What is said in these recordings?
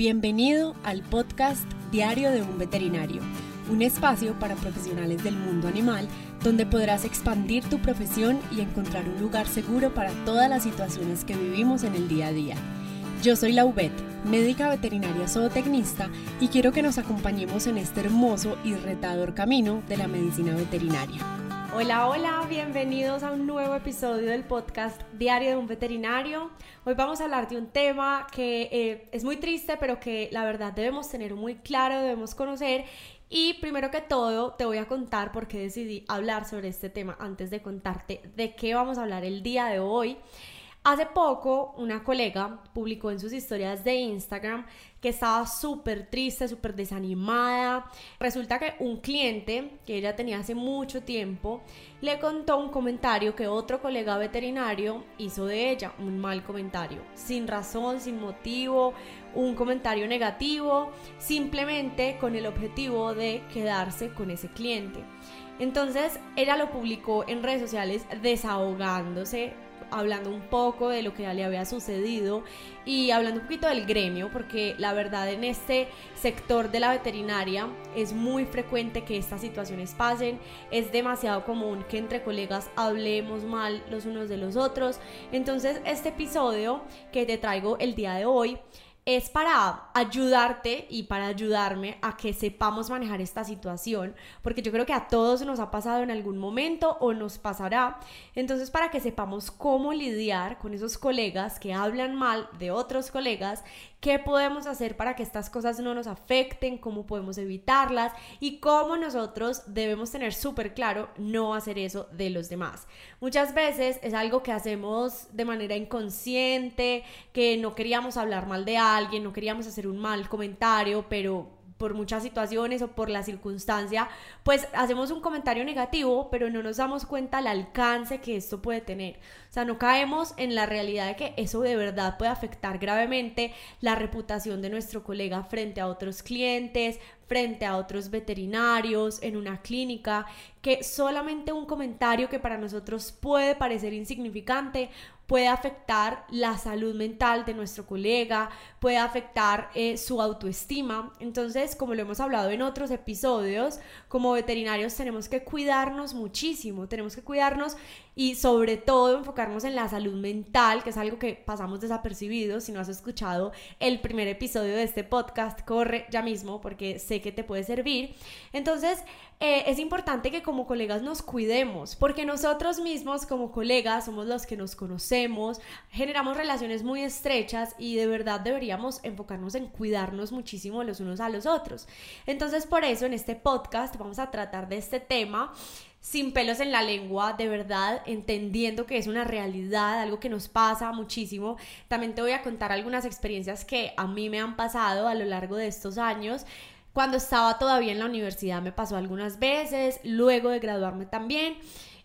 Bienvenido al podcast Diario de un Veterinario, un espacio para profesionales del mundo animal donde podrás expandir tu profesión y encontrar un lugar seguro para todas las situaciones que vivimos en el día a día. Yo soy Laubet, médica veterinaria zootecnista y quiero que nos acompañemos en este hermoso y retador camino de la medicina veterinaria. Hola, hola, bienvenidos a un nuevo episodio del podcast Diario de un Veterinario. Hoy vamos a hablar de un tema que eh, es muy triste, pero que la verdad debemos tener muy claro, debemos conocer. Y primero que todo, te voy a contar por qué decidí hablar sobre este tema antes de contarte de qué vamos a hablar el día de hoy. Hace poco una colega publicó en sus historias de Instagram que estaba súper triste, súper desanimada. Resulta que un cliente que ella tenía hace mucho tiempo le contó un comentario que otro colega veterinario hizo de ella, un mal comentario, sin razón, sin motivo, un comentario negativo, simplemente con el objetivo de quedarse con ese cliente. Entonces ella lo publicó en redes sociales desahogándose hablando un poco de lo que ya le había sucedido y hablando un poquito del gremio, porque la verdad en este sector de la veterinaria es muy frecuente que estas situaciones pasen, es demasiado común que entre colegas hablemos mal los unos de los otros. Entonces este episodio que te traigo el día de hoy es para ayudarte y para ayudarme a que sepamos manejar esta situación, porque yo creo que a todos nos ha pasado en algún momento o nos pasará. Entonces, para que sepamos cómo lidiar con esos colegas que hablan mal de otros colegas qué podemos hacer para que estas cosas no nos afecten, cómo podemos evitarlas y cómo nosotros debemos tener súper claro no hacer eso de los demás. Muchas veces es algo que hacemos de manera inconsciente, que no queríamos hablar mal de alguien, no queríamos hacer un mal comentario, pero por muchas situaciones o por la circunstancia, pues hacemos un comentario negativo, pero no nos damos cuenta el alcance que esto puede tener. O sea, no caemos en la realidad de que eso de verdad puede afectar gravemente la reputación de nuestro colega frente a otros clientes, frente a otros veterinarios, en una clínica, que solamente un comentario que para nosotros puede parecer insignificante puede afectar la salud mental de nuestro colega, puede afectar eh, su autoestima. Entonces, como lo hemos hablado en otros episodios, como veterinarios tenemos que cuidarnos muchísimo, tenemos que cuidarnos y sobre todo enfocarnos en la salud mental, que es algo que pasamos desapercibidos. Si no has escuchado el primer episodio de este podcast, corre ya mismo porque sé que te puede servir. Entonces, eh, es importante que como colegas nos cuidemos, porque nosotros mismos como colegas somos los que nos conocemos, generamos relaciones muy estrechas y de verdad deberíamos enfocarnos en cuidarnos muchísimo los unos a los otros. Entonces, por eso en este podcast vamos a tratar de este tema sin pelos en la lengua, de verdad, entendiendo que es una realidad, algo que nos pasa muchísimo. También te voy a contar algunas experiencias que a mí me han pasado a lo largo de estos años cuando estaba todavía en la universidad me pasó algunas veces, luego de graduarme también.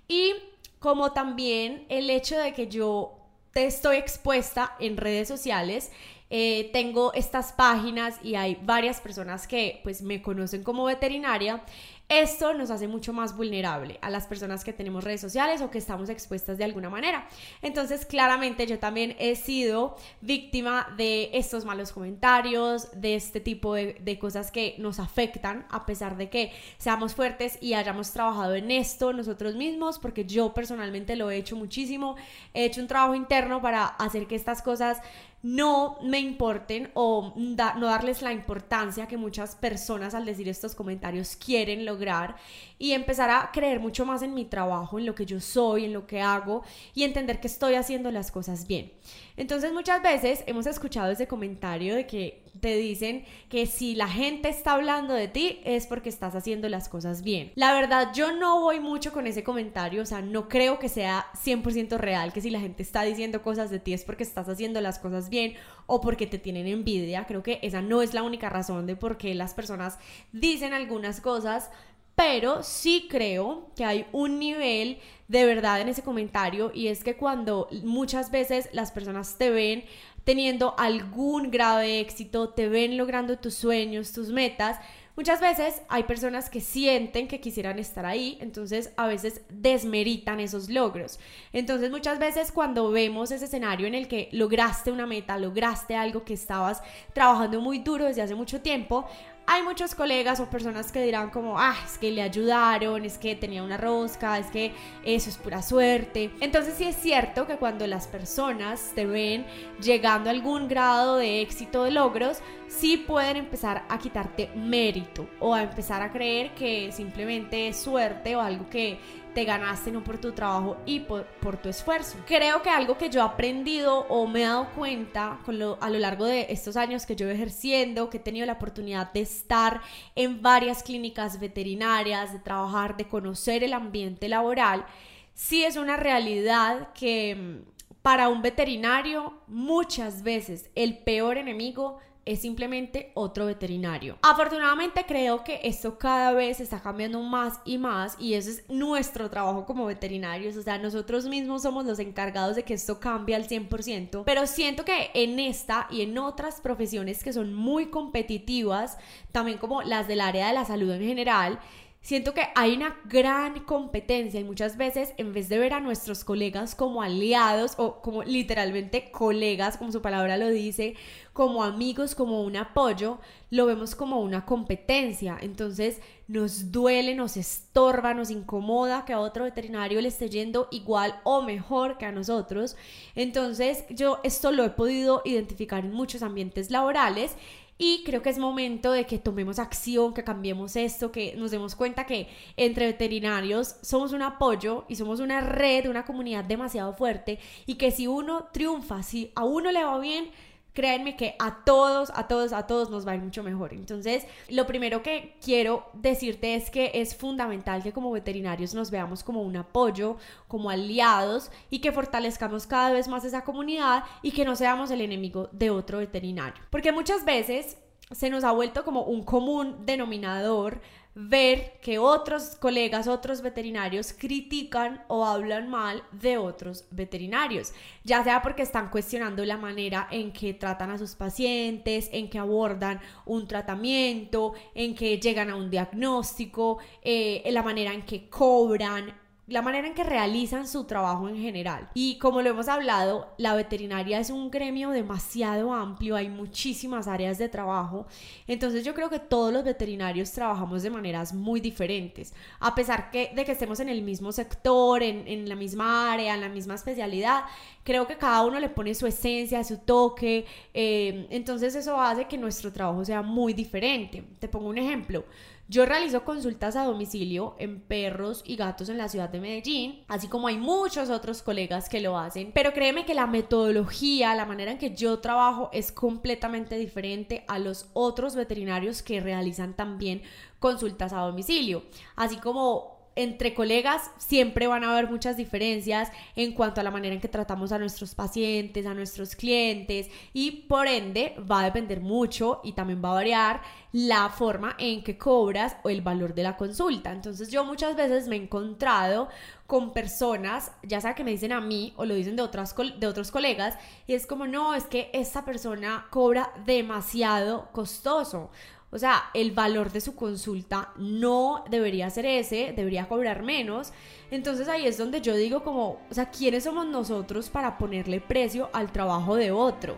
Y como también el hecho de que yo te estoy expuesta en redes sociales, eh, tengo estas páginas y hay varias personas que pues me conocen como veterinaria esto nos hace mucho más vulnerable a las personas que tenemos redes sociales o que estamos expuestas de alguna manera. Entonces, claramente yo también he sido víctima de estos malos comentarios, de este tipo de, de cosas que nos afectan, a pesar de que seamos fuertes y hayamos trabajado en esto nosotros mismos, porque yo personalmente lo he hecho muchísimo, he hecho un trabajo interno para hacer que estas cosas no me importen o no darles la importancia que muchas personas al decir estos comentarios quieren lograr y empezar a creer mucho más en mi trabajo, en lo que yo soy, en lo que hago y entender que estoy haciendo las cosas bien. Entonces muchas veces hemos escuchado ese comentario de que te dicen que si la gente está hablando de ti es porque estás haciendo las cosas bien. La verdad yo no voy mucho con ese comentario, o sea, no creo que sea 100% real que si la gente está diciendo cosas de ti es porque estás haciendo las cosas bien o porque te tienen envidia. Creo que esa no es la única razón de por qué las personas dicen algunas cosas, pero sí creo que hay un nivel de verdad en ese comentario y es que cuando muchas veces las personas te ven teniendo algún grado de éxito, te ven logrando tus sueños, tus metas, Muchas veces hay personas que sienten que quisieran estar ahí, entonces a veces desmeritan esos logros. Entonces muchas veces cuando vemos ese escenario en el que lograste una meta, lograste algo que estabas trabajando muy duro desde hace mucho tiempo, hay muchos colegas o personas que dirán como, ah, es que le ayudaron, es que tenía una rosca, es que eso es pura suerte. Entonces sí es cierto que cuando las personas te ven llegando a algún grado de éxito, de logros, sí pueden empezar a quitarte mérito o a empezar a creer que simplemente es suerte o algo que te ganaste no por tu trabajo y por, tu esfuerzo. Creo que algo que yo he aprendido o me he dado cuenta con lo, a lo largo de estos años que yo ejerciendo, que he tenido la oportunidad de estar en varias clínicas veterinarias, de trabajar, de conocer el ambiente laboral, sí es una realidad que mm, para un veterinario muchas veces el peor enemigo es simplemente otro veterinario. Afortunadamente creo que esto cada vez está cambiando más y más y ese es nuestro trabajo como veterinarios, o sea, nosotros mismos somos los encargados de que esto cambie al 100%, pero siento que en esta y en otras profesiones que son muy competitivas, también como las del área de la salud en general, Siento que hay una gran competencia y muchas veces en vez de ver a nuestros colegas como aliados o como literalmente colegas, como su palabra lo dice, como amigos, como un apoyo, lo vemos como una competencia. Entonces nos duele, nos estorba, nos incomoda que a otro veterinario le esté yendo igual o mejor que a nosotros. Entonces yo esto lo he podido identificar en muchos ambientes laborales y creo que es momento de que tomemos acción, que cambiemos esto, que nos demos cuenta que entre veterinarios somos un apoyo y somos una red, una comunidad demasiado fuerte y que si uno triunfa, si a uno le va bien, créanme que a todos, a todos, a todos nos va a ir mucho mejor. Entonces, lo primero que quiero decirte es que es fundamental que como veterinarios nos veamos como un apoyo, como aliados y que fortalezcamos cada vez más esa comunidad y que no seamos el enemigo de otro veterinario. Porque muchas veces se nos ha vuelto como un común denominador ver que otros colegas, otros veterinarios critican o hablan mal de otros veterinarios, ya sea porque están cuestionando la manera en que tratan a sus pacientes, en que abordan un tratamiento, en que llegan a un diagnóstico, eh, en la manera en que cobran, la manera en que realizan su trabajo en general. Y como lo hemos hablado, la veterinaria es un gremio demasiado amplio, hay muchísimas áreas de trabajo, entonces yo creo que todos los veterinarios trabajamos de maneras muy diferentes, a pesar que, de que estemos en el mismo sector, en, en la misma área, en la misma especialidad, creo que cada uno le pone su esencia, su toque, eh, entonces eso hace que nuestro trabajo sea muy diferente. Te pongo un ejemplo. Yo realizo consultas a domicilio en perros y gatos en la ciudad de Medellín, así como hay muchos otros colegas que lo hacen, pero créeme que la metodología, la manera en que yo trabajo es completamente diferente a los otros veterinarios que realizan también consultas a domicilio, así como entre colegas siempre van a haber muchas diferencias en cuanto a la manera en que tratamos a nuestros pacientes, a nuestros clientes y por ende va a depender mucho y también va a variar la forma en que cobras o el valor de la consulta. Entonces yo muchas veces me he encontrado con personas, ya sea que me dicen a mí o lo dicen de, otras, de otros colegas, y es como, no, es que esta persona cobra demasiado costoso. O sea, el valor de su consulta no debería ser ese, debería cobrar menos. Entonces ahí es donde yo digo como, o sea, ¿quiénes somos nosotros para ponerle precio al trabajo de otros?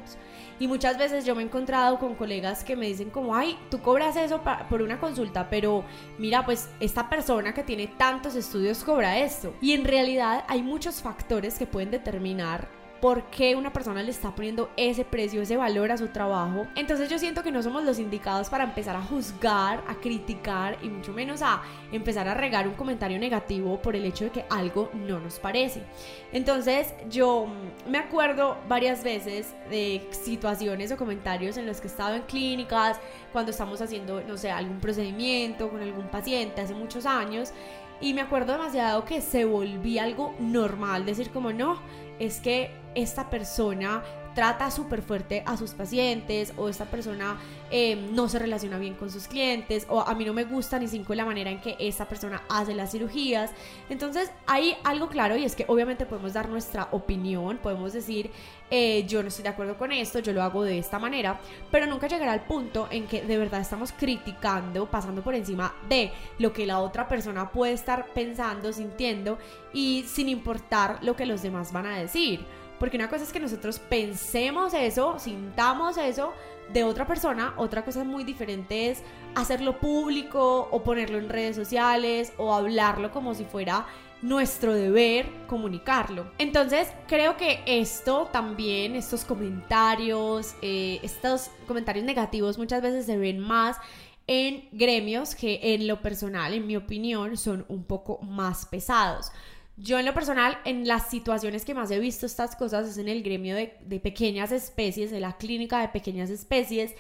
Y muchas veces yo me he encontrado con colegas que me dicen como, ay, tú cobras eso por una consulta, pero mira, pues esta persona que tiene tantos estudios cobra esto. Y en realidad hay muchos factores que pueden determinar por qué una persona le está poniendo ese precio, ese valor a su trabajo. Entonces yo siento que no somos los indicados para empezar a juzgar, a criticar y mucho menos a empezar a regar un comentario negativo por el hecho de que algo no nos parece. Entonces yo me acuerdo varias veces de situaciones o comentarios en los que he estado en clínicas, cuando estamos haciendo, no sé, algún procedimiento con algún paciente hace muchos años. Y me acuerdo demasiado que se volvía algo normal, decir como no, es que esta persona trata súper fuerte a sus pacientes o esta persona eh, no se relaciona bien con sus clientes o a mí no me gusta ni cinco la manera en que esta persona hace las cirugías. Entonces hay algo claro y es que obviamente podemos dar nuestra opinión, podemos decir eh, yo no estoy de acuerdo con esto, yo lo hago de esta manera, pero nunca llegará al punto en que de verdad estamos criticando, pasando por encima de lo que la otra persona puede estar pensando, sintiendo y sin importar lo que los demás van a decir. Porque una cosa es que nosotros pensemos eso, sintamos eso de otra persona, otra cosa muy diferente es hacerlo público o ponerlo en redes sociales o hablarlo como si fuera nuestro deber comunicarlo. Entonces creo que esto también, estos comentarios, eh, estos comentarios negativos muchas veces se ven más en gremios que en lo personal, en mi opinión, son un poco más pesados. Yo en lo personal, en las situaciones que más he visto estas cosas es en el gremio de, de pequeñas especies, de la clínica de pequeñas especies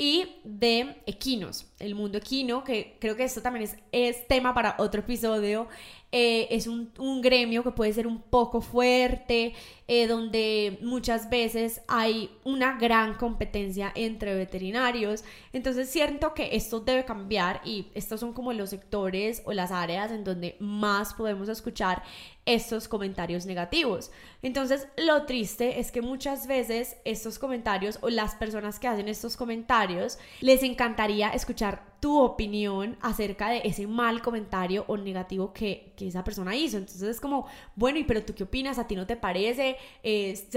y de equinos, el mundo equino, que creo que esto también es, tema para otro episodio, eh, es un, gremio que puede ser un poco fuerte, eh, donde muchas veces hay una gran competencia entre veterinarios. Entonces siento que esto debe cambiar y estos son como los sectores o las áreas en donde más podemos escuchar estos comentarios negativos. Entonces lo triste es que muchas veces estos comentarios o las personas que hacen estos comentarios les encantaría escuchar tu opinión acerca de ese mal comentario o negativo que, esa persona hizo. Entonces es como, bueno, ¿y pero tú qué opinas? ¿A ti no te parece?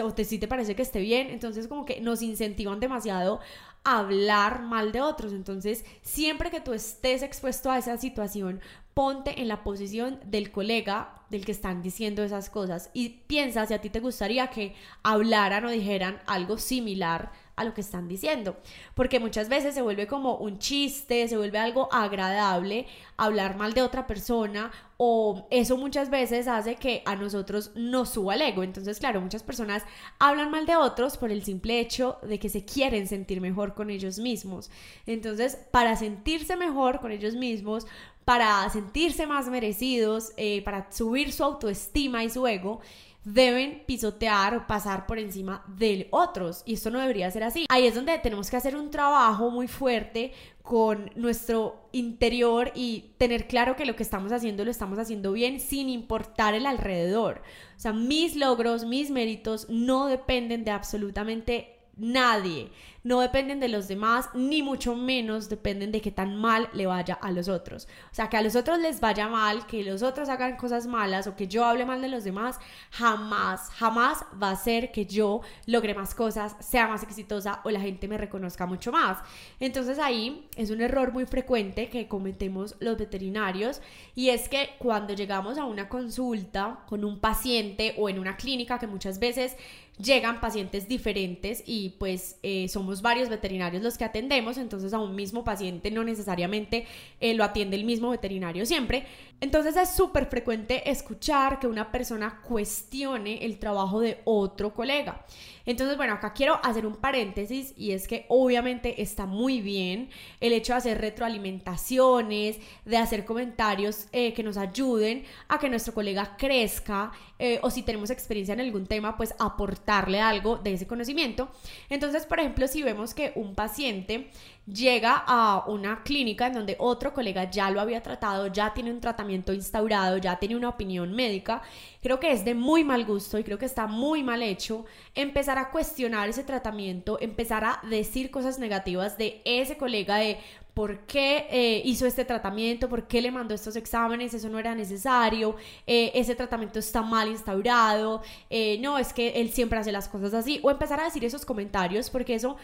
¿O te, sí te parece que esté bien? Entonces como que nos incentivan demasiado hablar mal de otros. Entonces siempre que tú estés expuesto a esa situación, ponte en la posición del colega del que están diciendo esas cosas y piensa si a ti te gustaría que hablaran o dijeran algo similar a lo que están diciendo. Porque muchas veces se vuelve como un chiste, se vuelve algo agradable hablar mal de otra persona o eso muchas veces hace que a nosotros nos suba el ego. Entonces, claro, muchas personas hablan mal de otros por el simple hecho de que se quieren sentir mejor con ellos mismos. Entonces, para sentirse mejor con ellos mismos, para sentirse más merecidos, eh, para subir su autoestima y su ego, deben pisotear o pasar por encima de otros. Y esto no debería ser así. Ahí es donde tenemos que hacer un trabajo muy fuerte con nuestro interior y tener claro que lo que estamos haciendo lo estamos haciendo bien sin importar el alrededor. O sea, mis logros, mis méritos no dependen de absolutamente nadie. No dependen de los demás, ni mucho menos dependen de que tan mal le vaya a los otros. O sea, que a los otros les vaya mal, que los otros hagan cosas malas o que yo hable mal de los demás, jamás, jamás va a ser que yo logre más cosas, sea más exitosa o la gente me reconozca mucho más. Entonces ahí es un error muy frecuente que cometemos los veterinarios y es que cuando llegamos a una consulta con un paciente o en una clínica que muchas veces llegan pacientes diferentes y pues eh, somos varios veterinarios los que atendemos, entonces a un mismo paciente no necesariamente eh, lo atiende el mismo veterinario siempre. Entonces es súper frecuente escuchar que una persona cuestione el trabajo de otro colega. Entonces, bueno, acá quiero hacer un paréntesis y es que obviamente está muy bien el hecho de hacer retroalimentaciones, de hacer comentarios eh, que nos ayuden a que nuestro colega crezca eh, o si tenemos experiencia en algún tema, pues aportarle algo de ese conocimiento. Entonces, por ejemplo, si vemos que un paciente llega a una clínica en donde otro colega ya lo había tratado, ya tiene un tratamiento instaurado, ya tiene una opinión médica, creo que es de muy mal gusto y creo que está muy mal hecho empezar a cuestionar ese tratamiento, empezar a decir cosas negativas de ese colega de por qué eh, hizo este tratamiento, por qué le mandó estos exámenes, eso no era necesario, eh, ese tratamiento está mal instaurado, eh, no, es que él siempre hace las cosas así, o empezar a decir esos comentarios, porque eso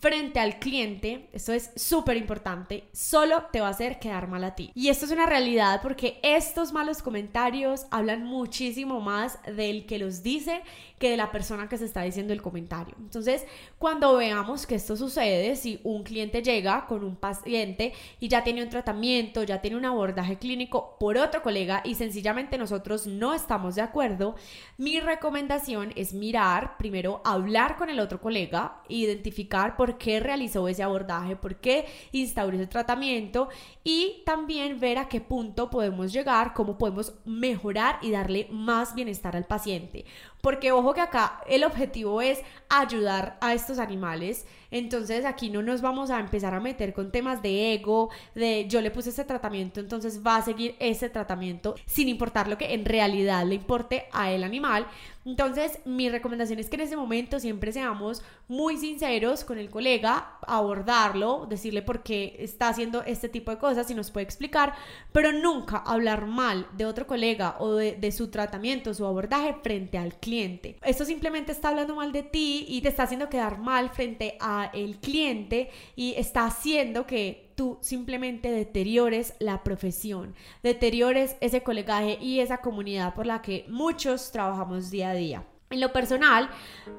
frente al cliente, esto es súper importante, solo te va a hacer quedar mal a ti. Y esto es una realidad porque estos malos comentarios hablan muchísimo más del que los dice que de la persona que se está diciendo el comentario. Entonces, cuando veamos que esto sucede, si un cliente llega con un paciente y ya tiene un tratamiento, ya tiene un abordaje clínico por otro colega y sencillamente nosotros no estamos de acuerdo, mi recomendación es mirar, primero hablar con el otro colega, identificar por qué realizó ese abordaje, por qué instauró ese tratamiento y también ver a qué punto podemos llegar, cómo podemos mejorar y darle más bienestar al paciente. Porque ojo que acá el objetivo es ayudar a estos animales. Entonces aquí no nos vamos a empezar a meter con temas de ego, de yo le puse ese tratamiento, entonces va a seguir ese tratamiento sin importar lo que en realidad le importe a el animal. Entonces mi recomendación es que en ese momento siempre seamos muy sinceros con el colega, abordarlo, decirle por qué está haciendo este tipo de cosas y nos puede explicar, pero nunca hablar mal de otro colega o de, de su tratamiento, su abordaje frente al cliente. Esto simplemente está hablando mal de ti y te está haciendo quedar mal frente a el cliente y está haciendo que tú simplemente deteriores la profesión, deteriores ese colegaje y esa comunidad por la que muchos trabajamos día a día. En lo personal,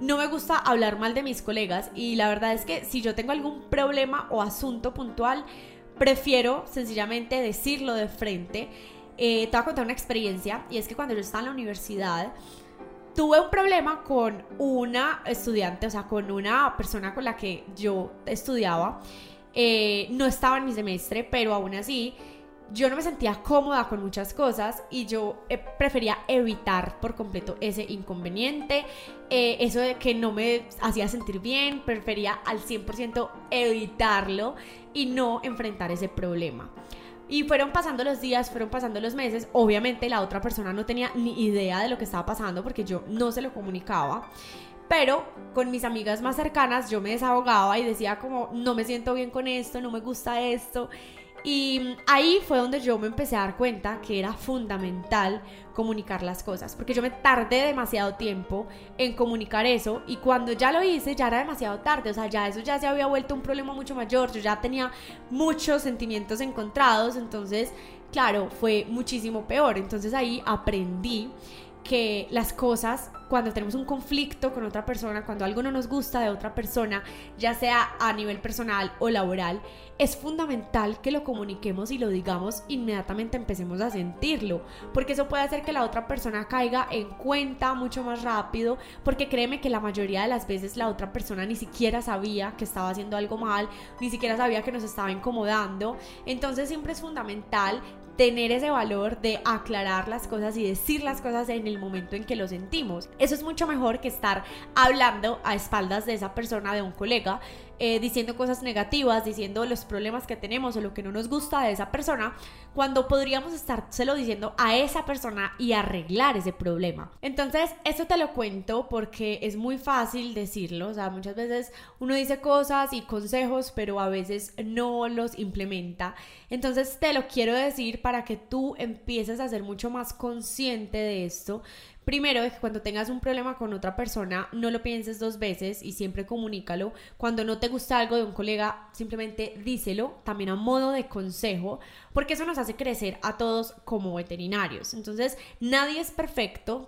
no me gusta hablar mal de mis colegas y la verdad es que si yo tengo algún problema o asunto puntual, prefiero sencillamente decirlo de frente. Eh, te voy a contar una experiencia y es que cuando yo estaba en la universidad, tuve un problema con una estudiante, o sea, con una persona con la que yo estudiaba. Eh, no estaba en mi semestre, pero aún así yo no me sentía cómoda con muchas cosas y yo eh, prefería evitar por completo ese inconveniente, eh, eso de que no me hacía sentir bien, prefería al 100% evitarlo y no enfrentar ese problema. Y fueron pasando los días, fueron pasando los meses. Obviamente la otra persona no tenía ni idea de lo que estaba pasando porque yo no se lo comunicaba. Pero con mis amigas más cercanas yo me desahogaba y decía como no me siento bien con esto, no me gusta esto. Y ahí fue donde yo me empecé a dar cuenta que era fundamental comunicar las cosas, porque yo me tardé demasiado tiempo en comunicar eso y cuando ya lo hice ya era demasiado tarde, o sea, ya eso ya se había vuelto un problema mucho mayor, yo ya tenía muchos sentimientos encontrados, entonces, claro, fue muchísimo peor, entonces ahí aprendí que las cosas, cuando tenemos un conflicto con otra persona, cuando algo no nos gusta de otra persona, ya sea a nivel personal o laboral, es fundamental que lo comuniquemos y lo digamos inmediatamente empecemos a sentirlo, porque eso puede hacer que la otra persona caiga en cuenta mucho más rápido, porque créeme que la mayoría de las veces la otra persona ni siquiera sabía que estaba haciendo algo mal, ni siquiera sabía que nos estaba incomodando, entonces siempre es fundamental tener ese valor de aclarar las cosas y decir las cosas en el momento en que lo sentimos. Eso es mucho mejor que estar hablando a espaldas de esa persona, de un colega, eh, diciendo cosas negativas, diciendo los problemas que tenemos o lo que no nos gusta de esa persona, cuando podríamos estárselo diciendo a esa persona y arreglar ese problema. Entonces, eso te lo cuento porque es muy fácil decirlo, o sea, muchas veces uno dice cosas y consejos, pero a veces no los implementa. Entonces, te lo quiero decir para que tú empieces a ser mucho más consciente de esto, Primero, es que cuando tengas un problema con otra persona, no lo pienses dos veces y siempre comunícalo. Cuando no te gusta algo de un colega, simplemente díselo, también a modo de consejo, porque eso nos hace crecer a todos como veterinarios. Entonces, nadie es perfecto,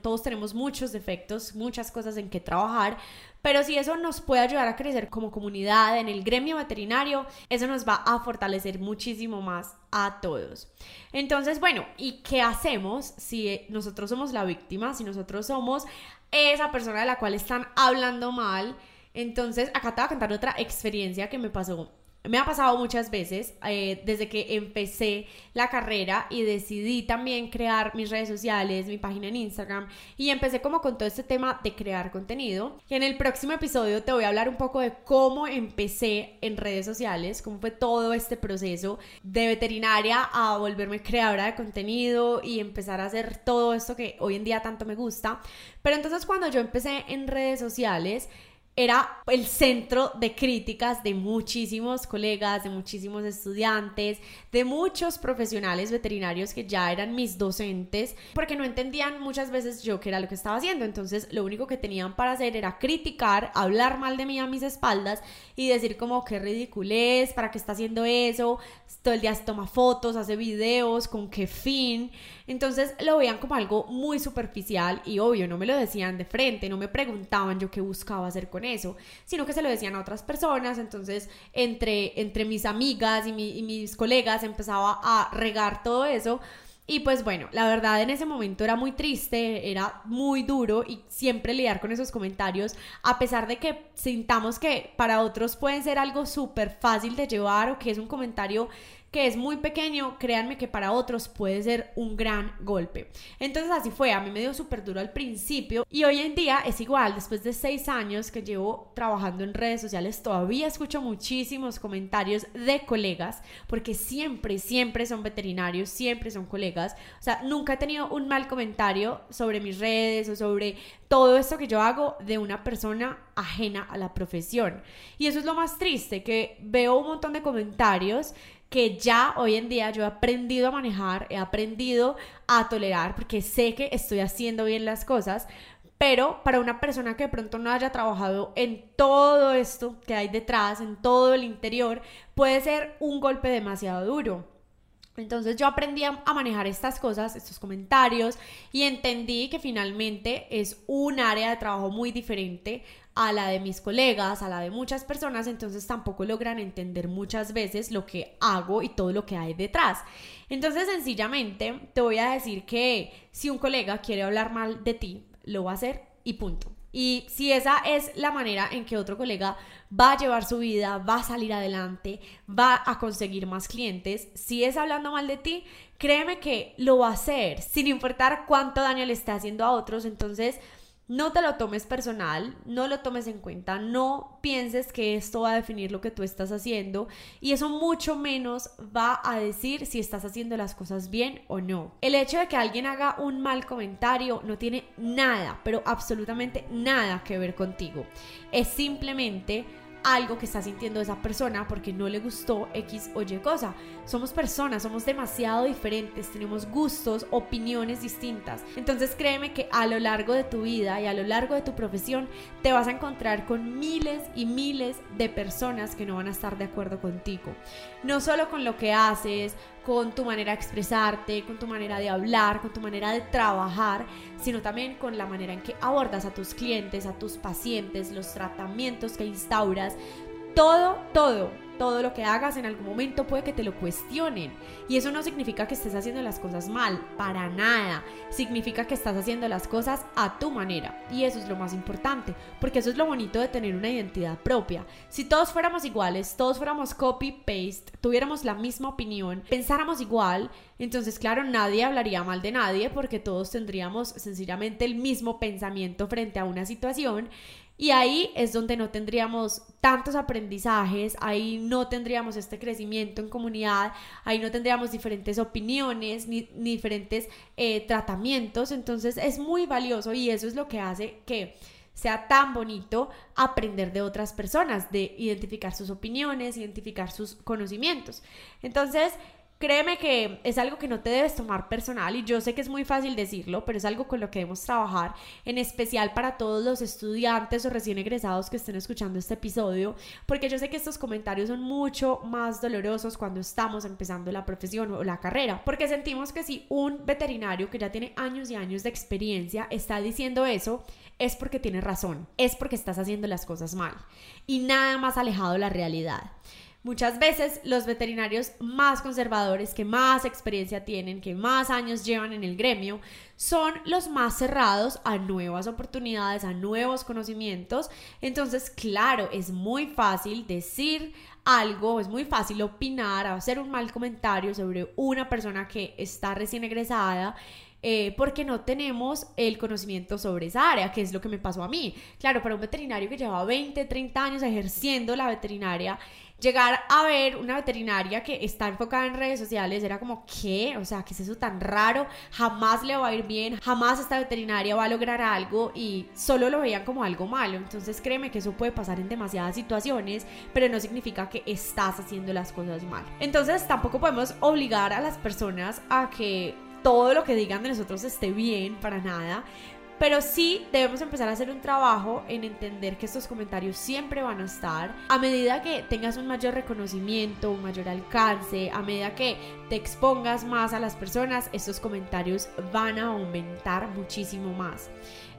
todos tenemos muchos defectos, muchas cosas en que trabajar, pero si eso nos puede ayudar a crecer como comunidad en el gremio veterinario, eso nos va a fortalecer muchísimo más a todos. Entonces, bueno, ¿y qué hacemos si nosotros somos la víctima, si nosotros somos esa persona de la cual están hablando mal? Entonces, acá te voy a contar otra experiencia que me pasó me ha pasado muchas veces eh, desde que empecé la carrera y decidí también crear mis redes sociales, mi página en Instagram y empecé como con todo este tema de crear contenido. Y en el próximo episodio te voy a hablar un poco de cómo empecé en redes sociales, cómo fue todo este proceso de veterinaria a volverme creadora de contenido y empezar a hacer todo esto que hoy en día tanto me gusta. Pero entonces cuando yo empecé en redes sociales, era el centro de críticas de muchísimos colegas, de muchísimos estudiantes, de muchos profesionales veterinarios que ya eran mis docentes, porque no entendían muchas veces yo qué era lo que estaba haciendo. Entonces lo único que tenían para hacer era criticar, hablar mal de mí a mis espaldas y decir como qué ridiculez, para qué está haciendo eso, todo el día se toma fotos, hace videos, con qué fin. Entonces lo veían como algo muy superficial y obvio, no me lo decían de frente, no me preguntaban yo qué buscaba hacer con eso, sino que se lo decían a otras personas, entonces entre, entre mis amigas y, y mis colegas empezaba a regar todo eso. Y pues bueno, la verdad en ese momento era muy triste, era muy duro y siempre lidiar con esos comentarios, a pesar de que sintamos que para otros pueden ser algo súper fácil de llevar o que es un comentario que es muy pequeño, créanme que para otros puede ser un gran golpe. Entonces así fue, a mí me dio súper duro al principio y hoy en día es igual, después de seis años que llevo trabajando en redes sociales, todavía escucho muchísimos comentarios de colegas, porque siempre, siempre son veterinarios, siempre son colegas, o sea, nunca he tenido un mal comentario sobre mis redes o sobre todo esto que yo hago de una persona ajena a la profesión. Y eso es lo más triste, que veo un montón de comentarios que ya hoy en día yo he aprendido a manejar, he aprendido a tolerar, porque sé que estoy haciendo bien las cosas, pero para una persona que de pronto no haya trabajado en todo esto que hay detrás, en todo el interior, puede ser un golpe demasiado duro. Entonces yo aprendí a, manejar estas cosas, estos comentarios, y entendí que finalmente es un área de trabajo muy diferente a la de mis colegas, a la de muchas personas, entonces tampoco logran entender muchas veces lo que hago y todo lo que hay detrás. Entonces sencillamente te voy a decir que si un colega quiere hablar mal de ti, lo va a hacer y punto. Y si esa es la manera en que otro colega va a llevar su vida, va a salir adelante, va a conseguir más clientes, si es hablando mal de ti, créeme que lo va a hacer, sin importar cuánto daño le esté haciendo a otros. Entonces, no te lo tomes personal, no lo tomes en cuenta, no pienses que esto va a definir lo que tú estás haciendo y eso mucho menos va a decir si estás haciendo las cosas bien o no. El hecho de que alguien haga un mal comentario no tiene nada, pero absolutamente nada que ver contigo. Es simplemente algo que está sintiendo esa persona porque no le gustó X o Y cosa. Somos personas, somos demasiado diferentes, tenemos gustos, opiniones distintas. Entonces créeme que a lo largo de tu vida y a lo largo de tu profesión te vas a encontrar con miles y miles de personas que no van a estar de acuerdo contigo. No solo con lo que haces, con tu manera de expresarte, con tu manera de hablar, con tu manera de trabajar, sino también con la manera en que abordas a tus clientes, a tus pacientes, los tratamientos que instauras, todo, todo todo lo que hagas en algún momento puede que te lo cuestionen. Y eso no significa que estés haciendo las cosas mal, para nada. Significa que estás haciendo las cosas a tu manera. Y eso es lo más importante, porque eso es lo bonito de tener una identidad propia. Si todos fuéramos iguales, todos fuéramos copy-paste, tuviéramos la misma opinión, pensáramos igual, entonces claro, nadie hablaría mal de nadie porque todos tendríamos sencillamente el mismo pensamiento frente a una situación y ahí es donde no tendríamos tantos aprendizajes, ahí no tendríamos este crecimiento en comunidad, ahí no tendríamos diferentes opiniones ni, diferentes eh, tratamientos. Entonces es muy valioso y eso es lo que hace que sea tan bonito aprender de otras personas, de identificar sus opiniones, identificar sus conocimientos. Entonces, Créeme que es algo que no te debes tomar personal y yo sé que es muy fácil decirlo, pero es algo con lo que debemos trabajar, en especial para todos los estudiantes o recién egresados que estén escuchando este episodio, porque yo sé que estos comentarios son mucho más dolorosos cuando estamos empezando la profesión o la carrera, porque sentimos que si un veterinario que ya tiene años y años de experiencia está diciendo eso, es porque tiene razón, es porque estás haciendo las cosas mal y nada más alejado de la realidad. Muchas veces los veterinarios más conservadores, que más experiencia tienen, que más años llevan en el gremio, son los más cerrados a nuevas oportunidades, a nuevos conocimientos. Entonces, claro, es muy fácil decir algo, es muy fácil opinar, hacer un mal comentario sobre una persona que está recién egresada. Eh, porque no tenemos el conocimiento sobre esa área, que es lo que me pasó a mí. Claro, para un veterinario que lleva 20, 30 años ejerciendo la veterinaria, llegar a ver una veterinaria que está enfocada en redes sociales era como, ¿qué? O sea, ¿qué es eso tan raro? Jamás le va a ir bien, jamás esta veterinaria va a lograr algo y solo lo veían como algo malo. Entonces créeme que eso puede pasar en demasiadas situaciones, pero no significa que estás haciendo las cosas mal. Entonces tampoco podemos obligar a las personas a que todo lo que digan de nosotros esté bien, para nada Pero sí debemos empezar a hacer un trabajo en entender que estos comentarios siempre van a estar. A medida que tengas un mayor reconocimiento, un mayor alcance, a medida que te expongas más a las personas, estos comentarios van a aumentar muchísimo más.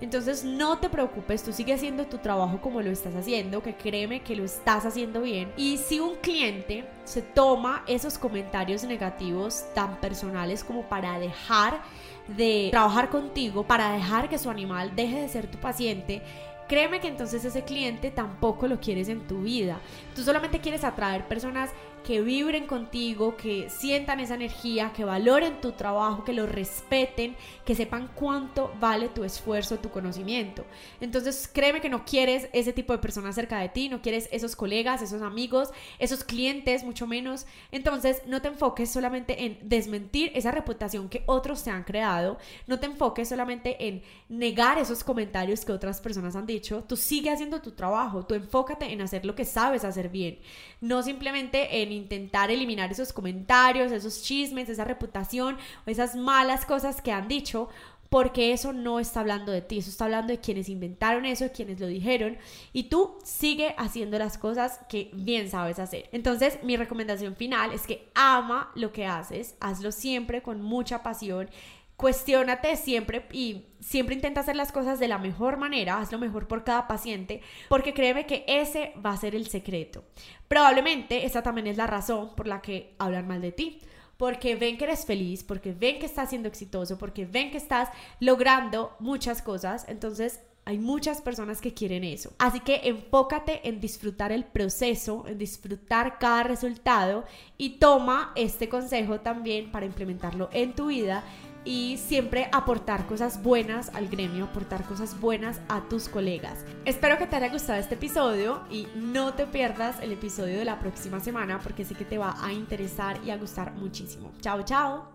Entonces no te preocupes, tú sigue haciendo tu trabajo como lo estás haciendo, que créeme que lo estás haciendo bien. Y si un cliente se toma esos comentarios negativos tan personales como para dejar de trabajar contigo, para dejar que su animal deje de ser tu paciente, créeme que entonces ese cliente tampoco lo quieres en tu vida. Tú solamente quieres atraer personas que vibren contigo, que sientan esa energía, que valoren tu trabajo, que lo respeten, que sepan cuánto vale tu esfuerzo, tu conocimiento. Entonces, créeme que no quieres ese tipo de personas cerca de ti, no quieres esos colegas, esos amigos, esos clientes, mucho menos. Entonces, no te enfoques solamente en desmentir esa reputación que otros te han creado, no te enfoques solamente en negar esos comentarios que otras personas han dicho, tú sigue haciendo tu trabajo, tú enfócate en hacer lo que sabes hacer bien, no simplemente en intentar eliminar esos comentarios, esos chismes, esa reputación o esas malas cosas que han dicho, porque eso no está hablando de ti, eso está hablando de quienes inventaron eso, quienes lo dijeron, y tú sigue haciendo las cosas que bien sabes hacer. Entonces, mi recomendación final es que ama lo que haces, hazlo siempre con mucha pasión cuestiónate siempre y siempre intenta hacer las cosas de la mejor manera, haz lo mejor por cada paciente, porque créeme que ese va a ser el secreto. Probablemente esa también es la razón por la que hablan mal de ti. Porque ven que eres feliz, porque ven que estás siendo exitoso, porque ven que estás logrando muchas cosas. Entonces, hay muchas personas que quieren eso. Así que enfócate en disfrutar el proceso, en disfrutar cada resultado y toma este consejo también para implementarlo en tu vida y siempre aportar cosas buenas al gremio, aportar cosas buenas a tus colegas. Espero que te haya gustado este episodio y no te pierdas el episodio de la próxima semana porque sé que te va a interesar y a gustar muchísimo. Chao, chao.